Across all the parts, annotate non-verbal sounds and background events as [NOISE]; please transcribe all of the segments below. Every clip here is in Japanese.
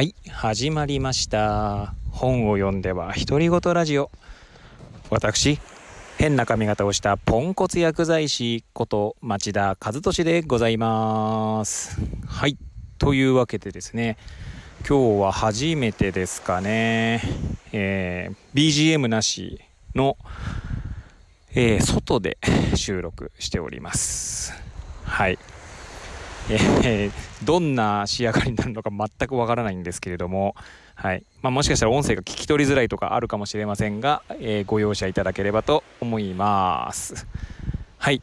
はい始まりました。本を読んでは独り言ラジオ。私変な髪型をしたポンコツ薬剤師こと町田和俊でございます。はいというわけでですね今日は初めてですかね、えー、BGM なしの、えー、外で収録しております。はい。えー、どんな仕上がりになるのか全くわからないんですけれども、はい。まあ、もしかしたら音声が聞き取りづらいとかあるかもしれませんが、えー、ご容赦いただければと思います。はい、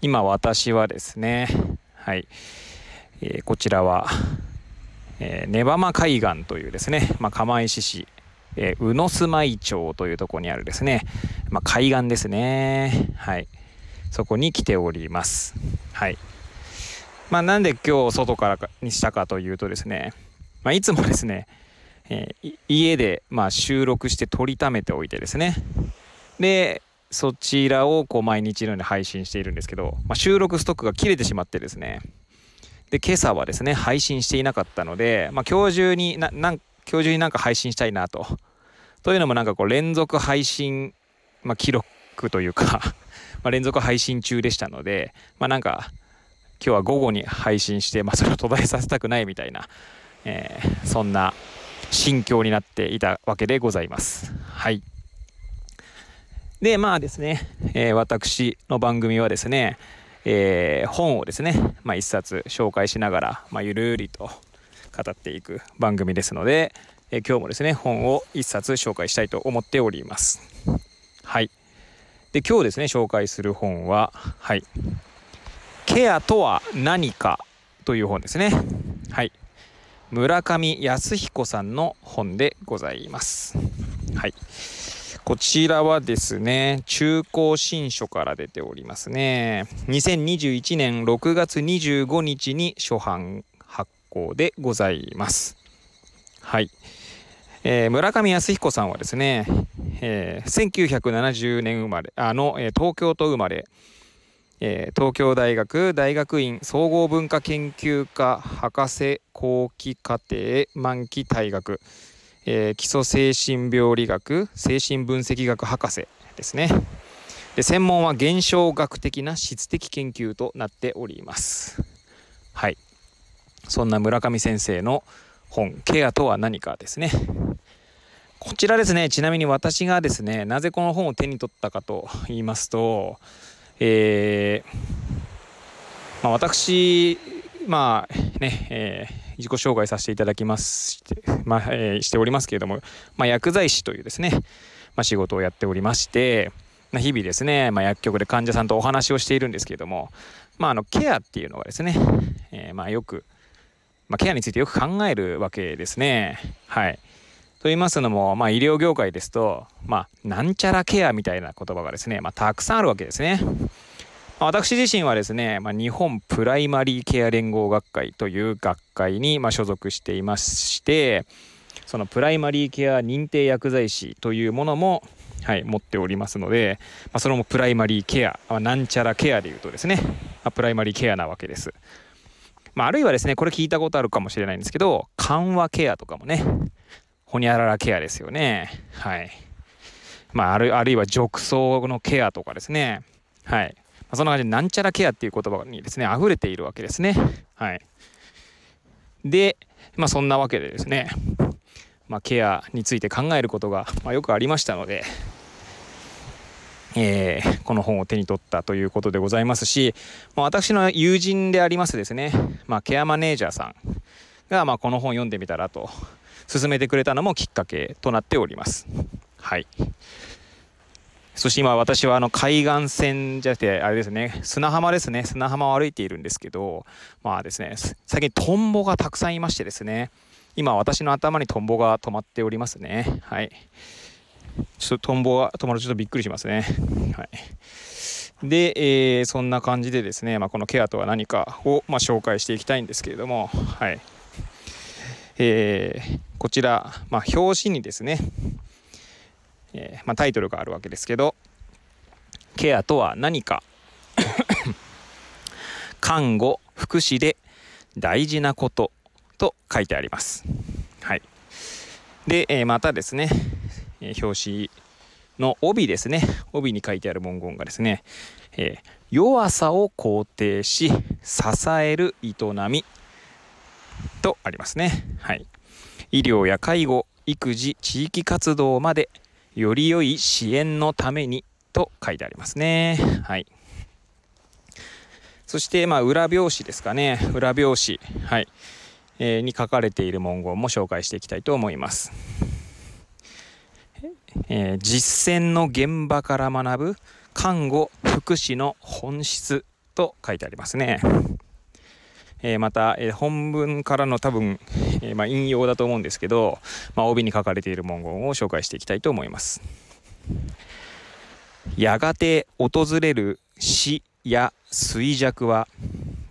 今私はですね、はい。えー、こちらは、えー、ネバマ海岸というですね、まあ、釜石市、えー、宇野住まい町というところにあるですね、まあ、海岸ですね、はい、そこに来ております。はい。まあ、なんで今日外からにしたかというとですね、まあ、いつもですね、えー、家でまあ収録して撮りためておいてですね。でそちらをこう毎日のように配信しているんですけど、まあ、収録ストックが切れてしまってですね。で今朝はですね配信していなかったので、まあ、今日中にななん今日中になんか配信したいなと。というのもなんかこう連続配信、まあ、記録というか [LAUGHS] ま連続配信中でしたのでまあなんか今日は午後に配信して、まあ、それを途絶えさせたくないみたいな、えー、そんな心境になっていたわけでございます。はい。で、まあですね、えー、私の番組はですね、えー、本をですね、まあ、一冊紹介しながら、まあ、ゆるりと語っていく番組ですので、えー、今日もですね、本を一冊紹介したいと思っております。はい。で、今日ですね、紹介する本は、はい。ケアとは何かという本ですね。はい。村上康彦さんの本でございます。はい。こちらはですね、中高新書から出ておりますね。2021年6月25日に初版発行でございます。はい。えー、村上康彦さんはですね、えー、1970年生まれ、あの、えー、東京都生まれ、えー、東京大学大学院総合文化研究科博士後期課程満期退学、えー、基礎精神病理学精神分析学博士ですね。で専門は現象学的な質的研究となっております。はい。そんな村上先生の本「ケアとは何か」ですね。こちらですね。ちなみに私がですねなぜこの本を手に取ったかと言いますとえー、まあ、私、まあね、えー、自己紹介させていただきます、まあえー、しておりますけれども、まあ、薬剤師というですね、まあ、仕事をやっておりまして、まあ、日々ですね、まあ、薬局で患者さんとお話をしているんですけれども、まあ、あのケアっていうのがですね、えー、まあよく、まあ、ケアについてよく考えるわけですね。はい。と言いますのも、まあ、医療業界ですと、まあ、なんちゃらケアみたいな言葉がですね、まあ、たくさんあるわけですね。まあ、私自身はですね、まあ、日本プライマリーケア連合学会という学会にまあ所属していまして、そのプライマリーケア認定薬剤師というものも、はい、持っておりますので、まあ、それもプライマリーケア、まあ、なんちゃらケアでいうとですね、まあ、プライマリーケアなわけです。まあ、あるいはですね、これ聞いたことあるかもしれないんですけど、緩和ケアとかもね、ほにゃららケアですよね。はい。まあ、あるあるいは褥瘡のケアとかですね。はい。まあ、そんな感じで、なんちゃらケアっていう言葉にですね、溢れているわけですね。はい。で、まあ、そんなわけでですね、まあ、ケアについて考えることが、まあ、よくありましたので、えー、この本を手に取ったということでございますし、まあ、私の友人でありますですね、まあ、ケアマネージャーさんが、まあ、この本を読んでみたらと進めてくれたのもきっかけとなっております。はい。そして今私はあの海岸線じゃなくてあれですね砂浜ですね。砂浜を歩いているんですけどまあですね最近トンボがたくさんいましてですね今私の頭にトンボが止まっておりますね。はい。ちょっとトンボが止まるとちょっとびっくりしますね。はい。で、えー、そんな感じでですね、まあ、このケアとは何かを、まあ、紹介していきたいんですけれどもはい。えー、こちら、まあ、表紙にですね、えー、まあ、タイトルがあるわけですけどケアとは何か [COUGHS] 看護福祉で大事なことと書いてあります。はい。で、えー、またですね、えー、表紙の帯ですね。帯に書いてある文言がですね、えー、弱さを肯定し支える営みとありますね。はい。医療や介護育児地域活動までより良い支援のためにと書いてありますね。はい。そしてまあ裏表紙ですかね。裏表紙。はい。えー、に書かれている文言も紹介していきたいと思います。えー、実践の現場から学ぶ看護福祉の本質と書いてありますね。え、また、え、本文からの多分、え、まあ、引用だと思うんですけど、まあ、帯に書かれている文言を紹介していきたいと思います。やがて訪れる死や衰弱は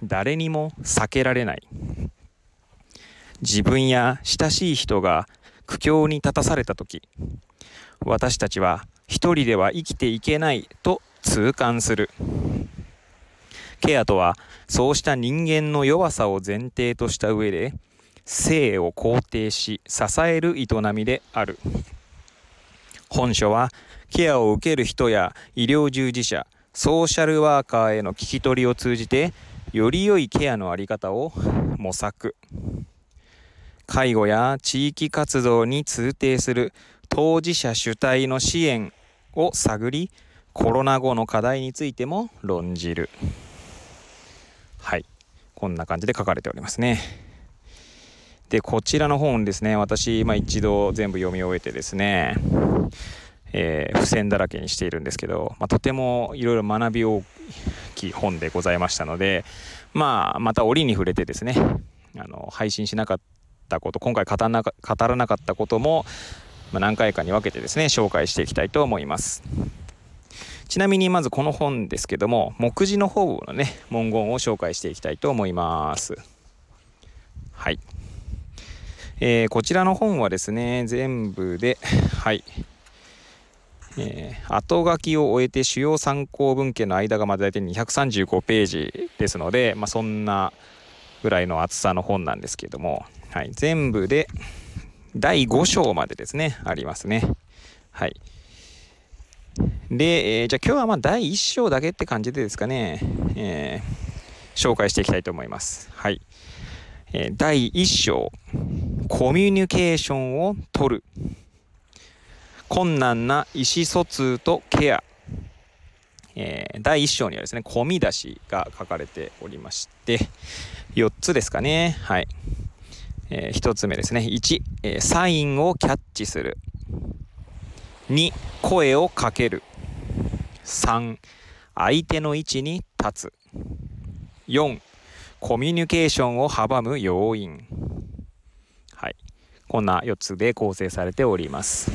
誰にも避けられない。自分や親しい人が苦境に立たされた時私たちは一人では生きていけないと痛感するケアとはそうした人間の弱さを前提とした上で生を肯定し支える営みである。本書はケアを受ける人や医療従事者ソーシャルワーカーへの聞き取りを通じてより良いケアの在り方を模索。介護や地域活動に通底する当事者主体の支援を探りコロナ後の課題についても論じる。こんな感じで書かれておりますね。でこちらの本ですね。私、まあ、一度全部読み終えてですねえー、付箋だらけにしているんですけど、まあ、とてもいろいろ学び大きい本でございましたので、まあ、また折に触れてですねあの配信しなかったこと今回語らな語らなかったことも、まあ、何回かに分けてですね紹介していきたいと思います。ちなみにまずこの本ですけども目次の方のね文言を紹介していきたいと思いますはい、えー、こちらの本はですね全部ではいえー、後書きを終えて主要参考文献の間がまだ大体235ページですので、まあ、そんなぐらいの厚さの本なんですけども、はい、全部で第5章までですね、ありますね。はい。で、えー、じゃあ今日はまあ第1章だけって感じでですかね、えー、紹介していきたいと思います。はい。えー、第1章、コミュニケーションを取る。困難な意思疎通とケア。えー、第1章にはですね、込み出しが書かれておりまして、4つですかね。はい。えー、1つ目ですね1、えー、サインをキャッチする2声をかける。3相手の位置に立つ。4コミュニケーションを阻む要因。はい。こんな4つで構成されております。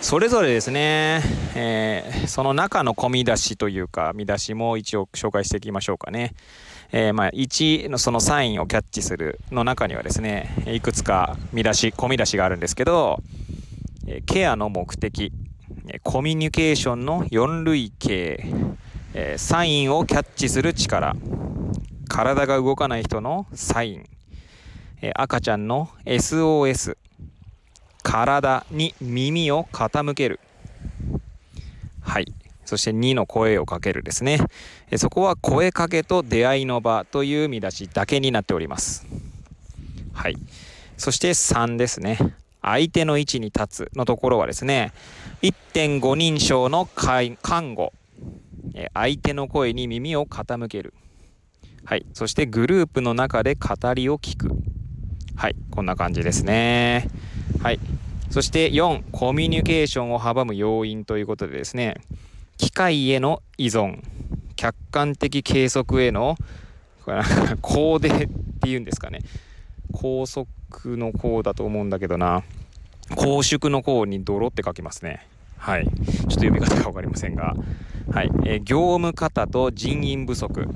それぞれですね、えー、その中の込み出しというか見出しも一応紹介していきましょうかね。えー、まあ、1のそのサインをキャッチするの中にはですね、いくつか見出し、込み出しがあるんですけど、えケアの目的、コミュニケーションの4類型、えサインをキャッチする力、体が動かない人のサイン、え赤ちゃんの SOS、体に耳を傾ける。はい。そして2の声をかけるですね。そこは声かけと出会いの場という見出しだけになっております。はい。そして3ですね。相手の位置に立つのところはですね、1.5人称の看護。相手の声に耳を傾ける。はい。そしてグループの中で語りを聞く。はい。こんな感じですね。はい。そして4、コミュニケーションを阻む要因ということでですね、機械への依存客観的計測へのこれコーデっていうんですかね高速の高だと思うんだけどな。公縮の高に泥って書きますね。はい。ちょっと読み方が分かりませんが。はい、えー、業務方と人員不足、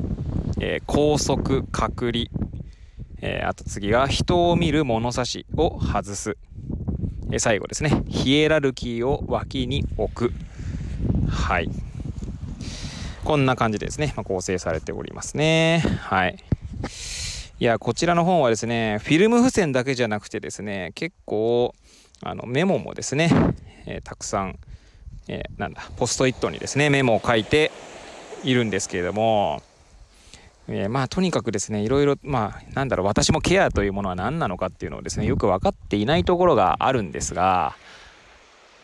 えー、高速隔離。えー、あと次が人を見る物差しを外す、え、最後ですね。ヒエラルキーを脇に置く。はい。こんな感じでですね、まあ、構成されておりますね。はい。いやこちらの本はですねフィルム付箋だけじゃなくてですね結構あのメモもですね、えー、たくさん、えー、なんだポストイットにですねメモを書いているんですけれども、えー、まあとにかくですねいろいろまあなんだろう私もケアというものは何なのかっていうのをですねよく分かっていないところがあるんですが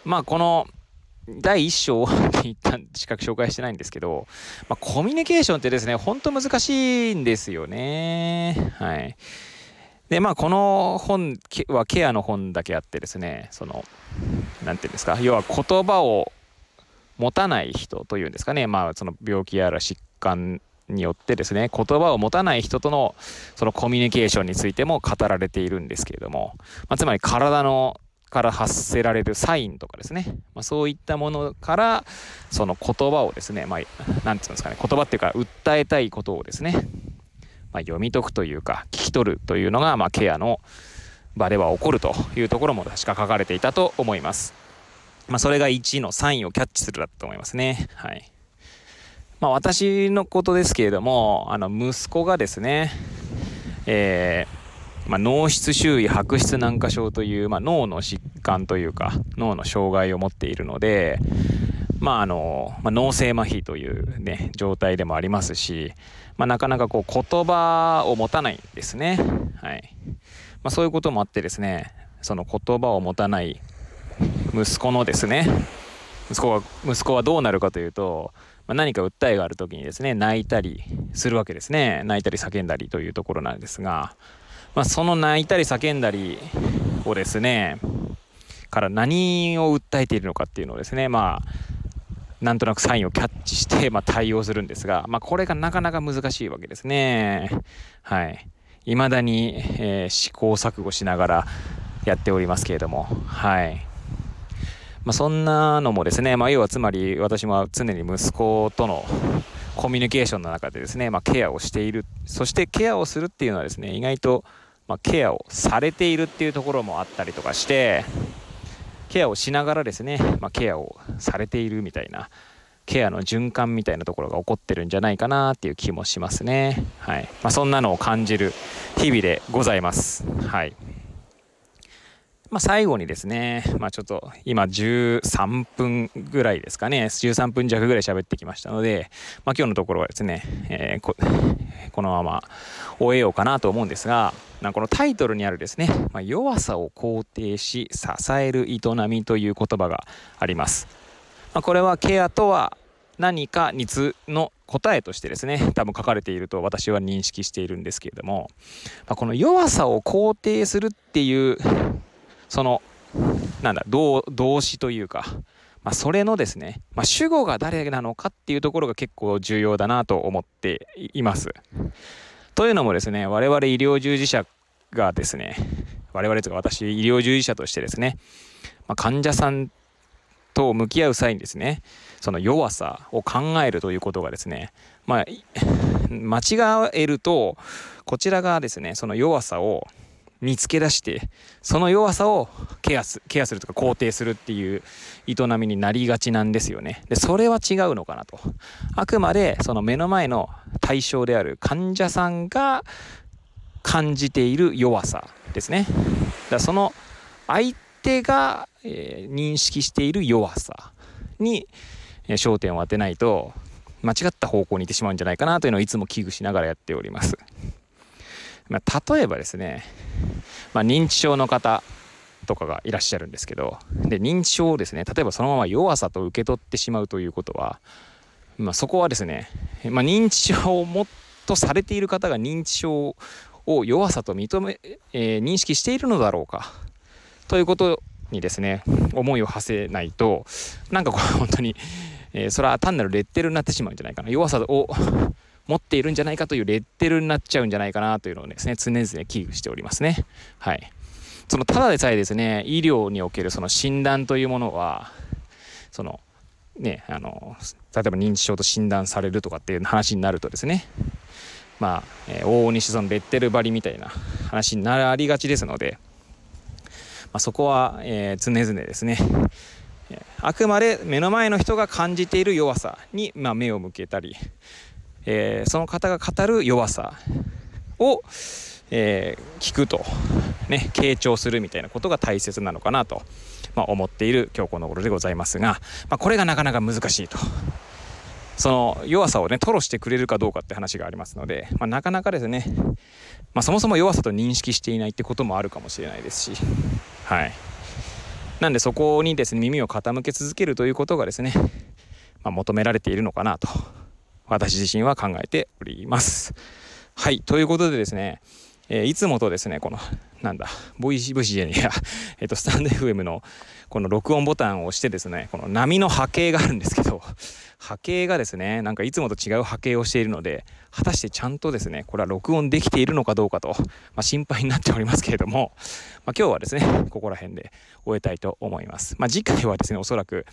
まあこの第1章って一旦資格紹介してないんですけど、まあ、コミュニケーションってですね、ほんと難しいんですよね。はい。で、まあ、この本はケアの本だけあってですね、その、なんていうんですか、要は言葉を持たない人というんですかね、まあ、その病気やら疾患によってですね、言葉を持たない人とのそのコミュニケーションについても語られているんですけれども、まあ、つまり体のから発せられるサインとかですね、まあ、そういったものからその言葉をですね、まあ、なんていうんですかね言葉っていうか訴えたいことをですね、まあ、読み解くというか聞き取るというのが、まあ、ケアの場では起こるというところも確か書かれていたと思います。まあ、それが1のサインをキャッチするだと思いますね。はい。まあ、私のことですけれども、あの息子がですね、えーまあ、脳室周囲白質軟化症という、まあ、脳の疾患というか脳の障害を持っているので、まああのまあ、脳性麻痺という、ね、状態でもありますし、まあ、なかなかこう言葉を持たないんですね、はい。まあ、そういうこともあってですねその言葉を持たない息子のですね息子は息子はどうなるかというと、まあ、何か訴えがある時にですね泣いたりするわけですね。泣いたり叫んだりというところなんですがまあ、その泣いたり叫んだりをですねから何を訴えているのかっていうのをですねまあなんとなくサインをキャッチして、まあ、対応するんですが、まあ、これがなかなか難しいわけですね。はい。未だに、えー、試行錯誤しながらやっておりますけれども、はい。まあ、そんなのもですね、まあ、要はつまり私も常に息子とのコミュニケーションの中でですね、まあ、ケアをしている。そしてケアをするっていうのはですね、意外とまあ、ケアをされているっていうところもあったりとかしてケアをしながらですね、まあ、ケアをされているみたいなケアの循環みたいなところが起こってるんじゃないかなっていう気もしますね。はいまあ、そんなのを感じる日々でございます。はいまあ、最後にですね、まあ、ちょっと今13分ぐらいですかね、13分弱ぐらい喋ってきましたので、まあ、今日のところはですね、えー、ここのまま終えようかなと思うんですが、まこのタイトルにあるですね、まあ、弱さを肯定し支える営みという言葉があります。まあ、これはケアとは何かにつの答えとしてですね多分書かれていると私は認識しているんですけれども、まあ、この弱さを肯定するっていうそのなんだ動詞というか、まあ、それのですね、まあ、主語が誰なのかっていうところが結構重要だなと思っています。というのもですね我々医療従事者がですね我々とか私医療従事者としてですね、まあ、患者さんと向き合う際にですねその弱さを考えるということがですねまあ [LAUGHS] 間違えるとこちらがですねその弱さを見つけ出してその弱さをケアすケアするとか肯定するっていう営みになりがちなんですよね。でそれは違うのかなと。あくまでその目の前の対象である患者さんが感じている弱さですね。だその相手が、えー、認識している弱さに、えー、焦点を当てないと間違った方向に行ってしまうんじゃないかなというのをいつも危惧しながらやっております。まあ、例えばですね、まあ、認知症の方とかがいらっしゃるんですけどで認知症をですね例えばそのまま弱さと受け取ってしまうということは、まあ、そこはですね、まあ、認知症をもっとされている方が認知症を弱さと認め、えー、認識しているのだろうかということにですね思いを馳せないとなんかこれ本当に、えー、それは単なるレッテルになってしまうんじゃないかな。弱さを持っているんじゃないかというレッテルになっちゃうんじゃないかなというのをですね、常々危惧しておりますね。はい。そのただでさえですね、医療におけるその診断というものは、その、ね、あの、例えば認知症と診断されるとかっていう話になるとですね、まあ、えー、往々にしてそのレッテル張りみたいな話になりがちですので、まあ、そこは、えー、常々ですね、あくまで目の前の人が感じている弱さに、まあ、目を向けたり、えー、その方が語る弱さを、えー、聞くと、ね、傾聴するみたいなことが大切なのかなと、まあ、思っている今日この頃でございますが、まあ、これがなかなか難しいと。その弱さをね吐露してくれるかどうかって話がありますので、まあ、なかなかですね、まあ、そもそも弱さと認識していないってこともあるかもしれないですしはいなんでそこにですね耳を傾け続けるということがですね、まあ、求められているのかなと私自身は考えておりますはいということでですねえー、いつもとですね、この、なんだ、ボイシー、ボイシーじゃねえや、[LAUGHS] えっ、と、スタンド FM のこの録音ボタンを押してですね、この波の波形があるんですけど、波形がですね、なんかいつもと違う波形をしているので、果たしてちゃんとですね、これは録音できているのかどうかと、まあ、心配になっておりますけれども、まあ、今日はですね、ここら辺で終えたいと思います。まあ、次回はですね、おそらく、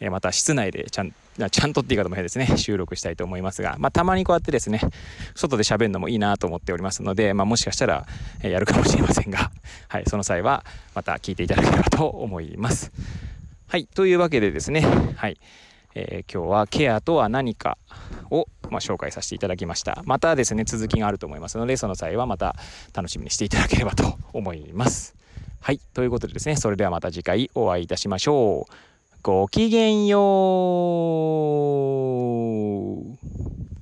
えまた室内でちゃんちゃんとっていう方も変ですね収録したいと思いますが、まあ、たまにこうやってですね外で喋るのもいいなと思っておりますので、まあ、もしかしたら、やるかもしれませんが、[LAUGHS] はい、その際はまた聞いていただければと思います。はいというわけでですね、はいえー、今日はケアとは何かを、まあ、紹介させていただきましたまたですね続きがあると思いますのでその際はまた楽しみにしていただければと思います。はいということでですねそれではまた次回お会いいたしましょう。ごきげんよう。